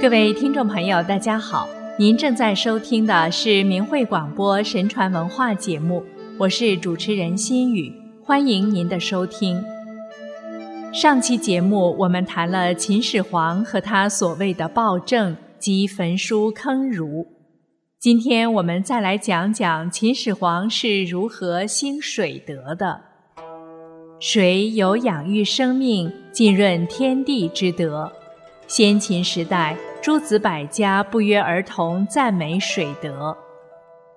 各位听众朋友，大家好，您正在收听的是明慧广播神传文化节目，我是主持人心雨，欢迎您的收听。上期节目我们谈了秦始皇和他所谓的暴政及焚书坑儒，今天我们再来讲讲秦始皇是如何兴水德的。水有养育生命、浸润天地之德。先秦时代，诸子百家不约而同赞美水德。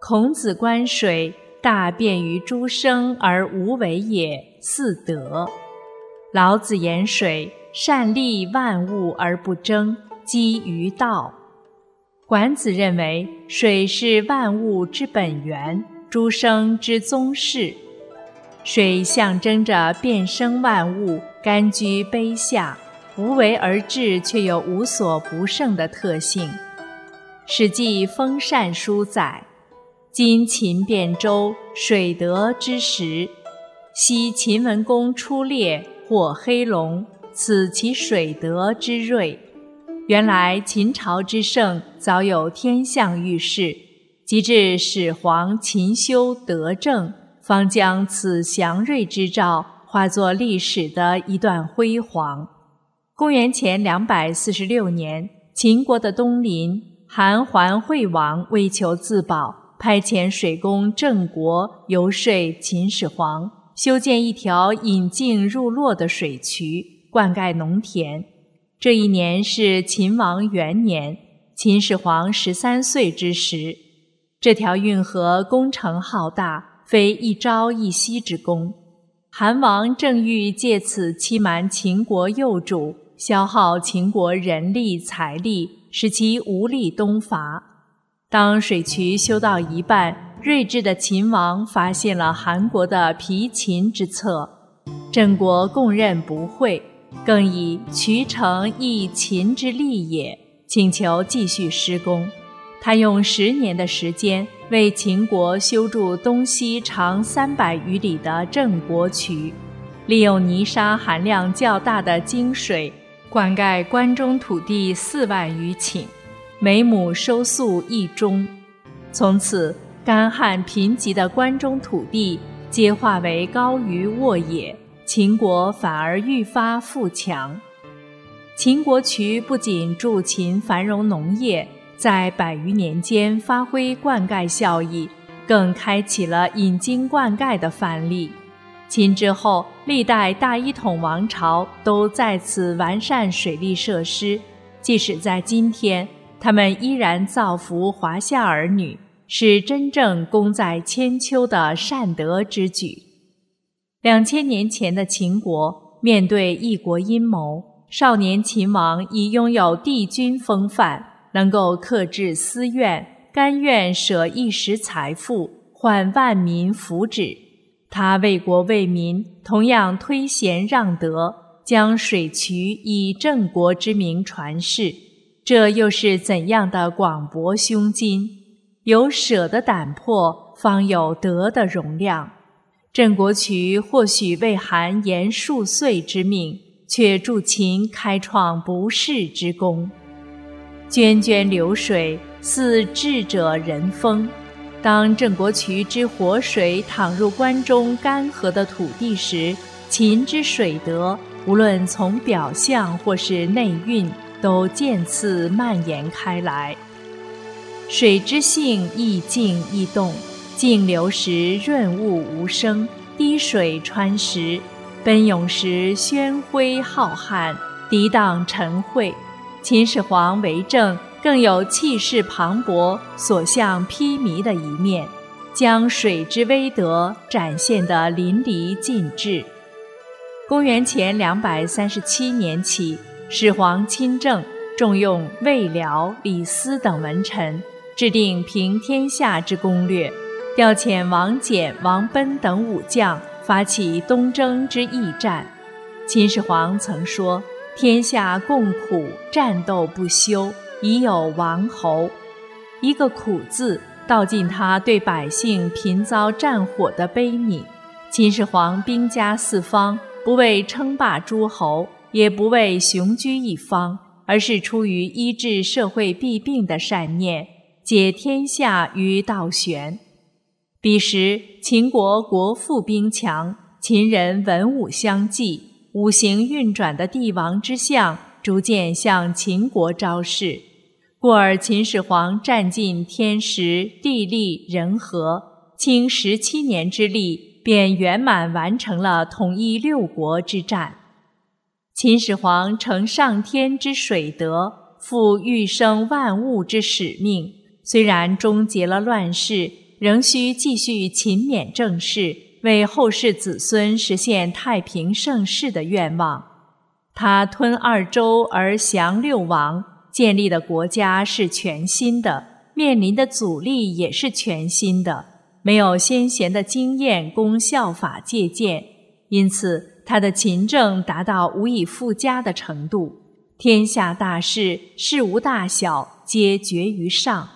孔子观水，大便于诸生而无为也，似德。老子言水，善利万物而不争，积于道。管子认为水是万物之本源，诸生之宗室。水象征着变生万物，甘居卑下，无为而治，却又无所不胜的特性。《史记·封禅书》载：“今秦汴州，水德之时，昔秦文公出猎，获黑龙，此其水德之瑞。”原来秦朝之盛，早有天象预示，及至始皇勤修德政。方将此祥瑞之兆化作历史的一段辉煌。公元前两百四十六年，秦国的东邻韩桓惠王为求自保，派遣水工郑国游说秦始皇，修建一条引颈入洛的水渠，灌溉农田。这一年是秦王元年，秦始皇十三岁之时。这条运河工程浩大。非一朝一夕之功。韩王正欲借此欺瞒秦国幼主，消耗秦国人力财力，使其无力东伐。当水渠修到一半，睿智的秦王发现了韩国的疲秦之策，郑国供认不讳，更以渠成亦秦之利也，请求继续施工。他用十年的时间为秦国修筑东西长三百余里的郑国渠，利用泥沙含量较大的泾水灌溉关中土地四万余顷，每亩收粟一钟。从此，干旱贫瘠的关中土地皆化为高于沃野，秦国反而愈发富强。秦国渠不仅助秦繁荣农业。在百余年间发挥灌溉效益，更开启了引经灌溉的范例。秦之后，历代大一统王朝都在此完善水利设施。即使在今天，他们依然造福华夏儿女，是真正功在千秋的善德之举。两千年前的秦国面对异国阴谋，少年秦王已拥有帝君风范。能够克制私怨，甘愿舍一时财富换万民福祉。他为国为民，同样推贤让德，将水渠以郑国之名传世。这又是怎样的广博胸襟？有舍的胆魄，方有德的容量。郑国渠或许为韩延数岁之命，却助秦开创不世之功。涓涓流水，似智者仁风。当郑国渠之活水淌入关中干涸的土地时，秦之水德，无论从表象或是内蕴，都渐次蔓延开来。水之性亦静亦动，静流时润物无声，滴水穿石；奔涌时喧哗浩瀚，涤荡尘秽。秦始皇为政，更有气势磅礴、所向披靡的一面，将水之威德展现得淋漓尽致。公元前两百三十七年起，始皇亲政，重用魏辽、李斯等文臣，制定平天下之攻略，调遣王翦、王贲等武将，发起东征之义战。秦始皇曾说。天下共苦，战斗不休，已有王侯。一个“苦”字，道尽他对百姓频遭战火的悲悯。秦始皇兵家四方，不为称霸诸侯，也不为雄居一方，而是出于医治社会弊病的善念，解天下于道玄。彼时秦国国富兵强，秦人文武相济，五行运转的帝王之相逐渐向秦国昭示，故而秦始皇占尽天时地利人和，倾十七年之力，便圆满完成了统一六国之战。秦始皇承上天之水德，负育生万物之使命。虽然终结了乱世，仍需继续勤勉政事，为后世子孙实现太平盛世的愿望。他吞二周而降六王，建立的国家是全新的，面临的阻力也是全新的，没有先贤的经验供效法借鉴，因此。他的勤政达到无以复加的程度，天下大事、事无大小皆决于上。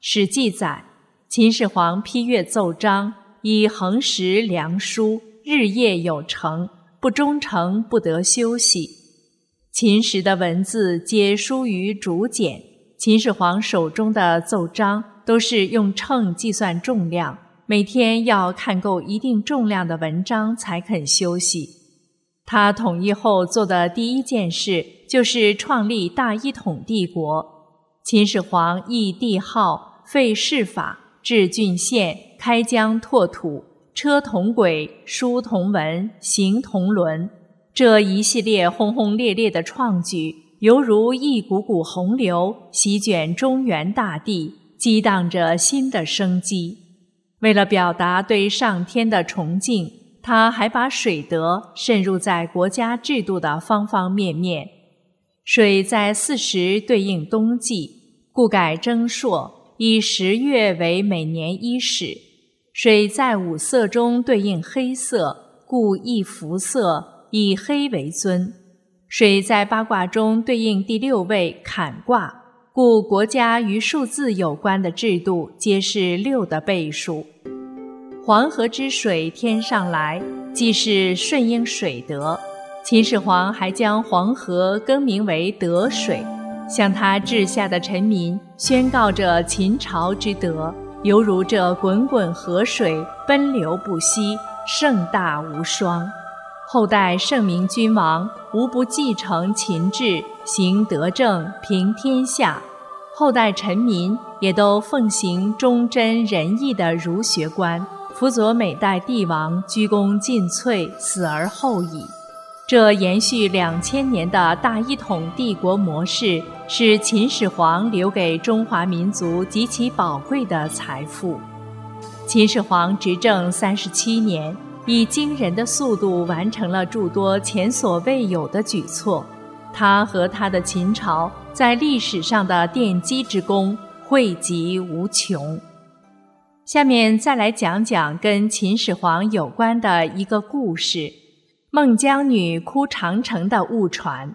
史记载，秦始皇批阅奏章，以恒时良书，日夜有成，不忠诚不得休息。秦时的文字皆疏于竹简，秦始皇手中的奏章都是用秤计算重量，每天要看够一定重量的文章才肯休息。他统一后做的第一件事就是创立大一统帝国。秦始皇议帝号，废世法，置郡县，开疆拓土，车同轨，书同文，行同伦。这一系列轰轰烈烈的创举，犹如一股股洪流，席卷中原大地，激荡着新的生机。为了表达对上天的崇敬。他还把水德渗入在国家制度的方方面面。水在四时对应冬季，故改征朔，以十月为每年伊始；水在五色中对应黑色，故易服色，以黑为尊；水在八卦中对应第六位坎卦，故国家与数字有关的制度皆是六的倍数。黄河之水天上来，即是顺应水德。秦始皇还将黄河更名为德水，向他治下的臣民宣告着秦朝之德，犹如这滚滚河水奔流不息，盛大无双。后代圣明君王无不继承秦制，行德政，平天下；后代臣民也都奉行忠贞仁义的儒学观。辅佐每代帝王鞠躬尽瘁，死而后已。这延续两千年的大一统帝国模式，是秦始皇留给中华民族极其宝贵的财富。秦始皇执政三十七年，以惊人的速度完成了诸多前所未有的举措。他和他的秦朝在历史上的奠基之功，惠及无穷。下面再来讲讲跟秦始皇有关的一个故事：孟姜女哭长城的误传。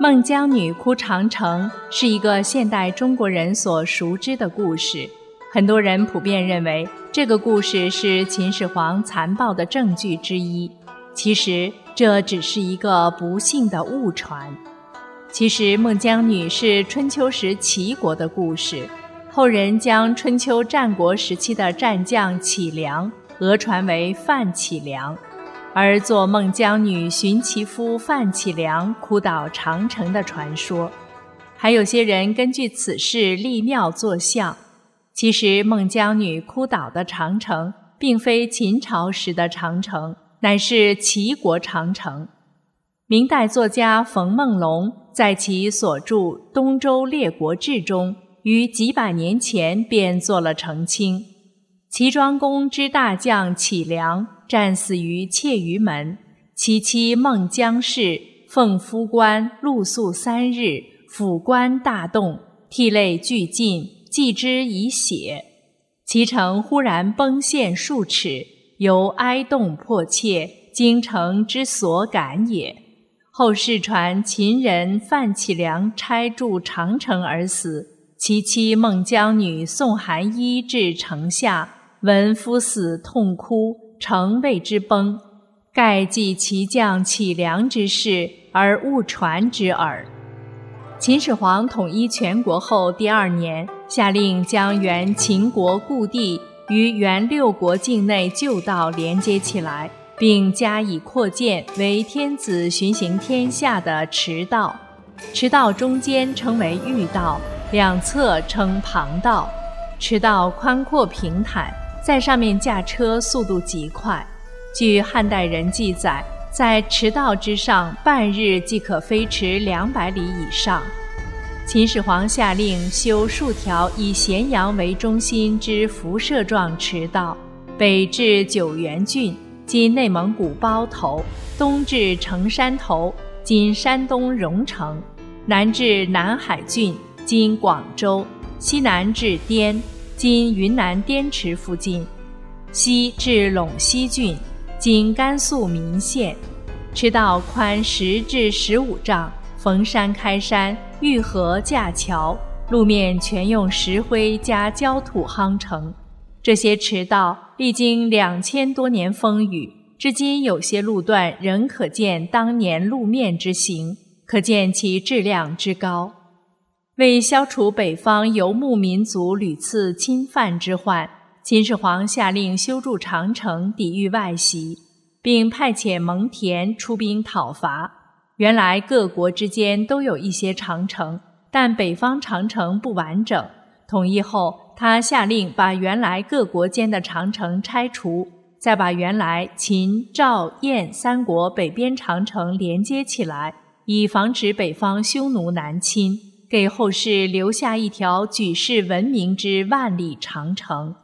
孟姜女哭长城是一个现代中国人所熟知的故事，很多人普遍认为这个故事是秦始皇残暴的证据之一。其实这只是一个不幸的误传。其实孟姜女是春秋时齐国的故事。后人将春秋战国时期的战将启良讹传为范启良，而做孟姜女寻其夫范启良哭倒长城的传说。还有些人根据此事立庙作像。其实孟姜女哭倒的长城，并非秦朝时的长城，乃是齐国长城。明代作家冯梦龙在其所著《东周列国志》中。于几百年前便做了澄清。齐庄公之大将启良战死于窃于门，其妻孟姜氏奉夫官露宿三日，府官大动，涕泪俱尽，祭之以血。其城忽然崩陷数尺，由哀动迫切，京城之所感也。后世传秦人范启良拆筑长城而死。其妻孟姜女送寒衣至城下，闻夫死，痛哭，城为之崩。盖记其将启良之事而误传之耳。秦始皇统一全国后第二年，下令将原秦国故地与原六国境内旧道连接起来，并加以扩建为天子巡行天下的驰道。驰道中间称为御道，两侧称旁道。驰道宽阔平坦，在上面驾车速度极快。据汉代人记载。在驰道之上，半日即可飞驰两百里以上。秦始皇下令修数条以咸阳为中心之辐射状驰道，北至九原郡（今内蒙古包头），东至城山头（今山东荣城），南至南海郡（今广州），西南至滇（今云南滇池附近），西至陇西郡。今甘肃岷县，驰道宽十至十五丈，逢山开山，遇河架桥，路面全用石灰加焦土夯成。这些驰道历经两千多年风雨，至今有些路段仍可见当年路面之形，可见其质量之高。为消除北方游牧民族屡次侵犯之患。秦始皇下令修筑长城，抵御外袭，并派遣蒙恬出兵讨伐。原来各国之间都有一些长城，但北方长城不完整。统一后，他下令把原来各国间的长城拆除，再把原来秦、赵、燕三国北边长城连接起来，以防止北方匈奴南侵，给后世留下一条举世闻名之万里长城。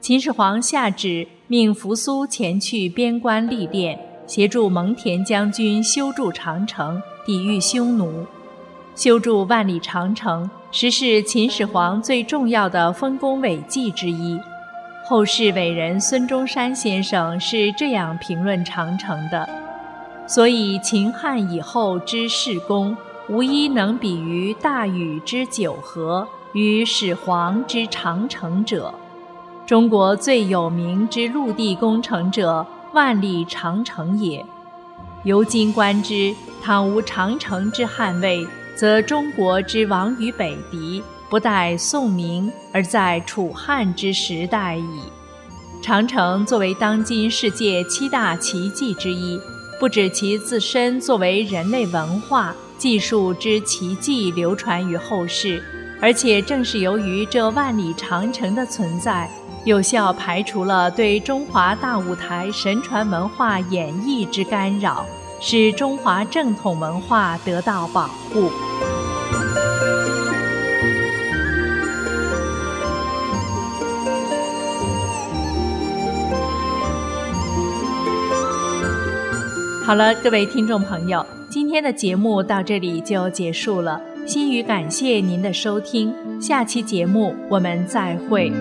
秦始皇下旨命扶苏前去边关历练，协助蒙恬将军修筑长城，抵御匈奴。修筑万里长城，实是秦始皇最重要的丰功伟绩之一。后世伟人孙中山先生是这样评论长城的：所以秦汉以后之事功，无一能比于大禹之九河与始皇之长城者。中国最有名之陆地工程者，万里长城也。由今观之，倘无长城之捍卫，则中国之亡于北狄，不待宋明，而在楚汉之时代矣。长城作为当今世界七大奇迹之一，不止其自身作为人类文化技术之奇迹流传于后世，而且正是由于这万里长城的存在。有效排除了对中华大舞台神传文化演绎之干扰，使中华正统文化得到保护。好了，各位听众朋友，今天的节目到这里就结束了。心语感谢您的收听，下期节目我们再会。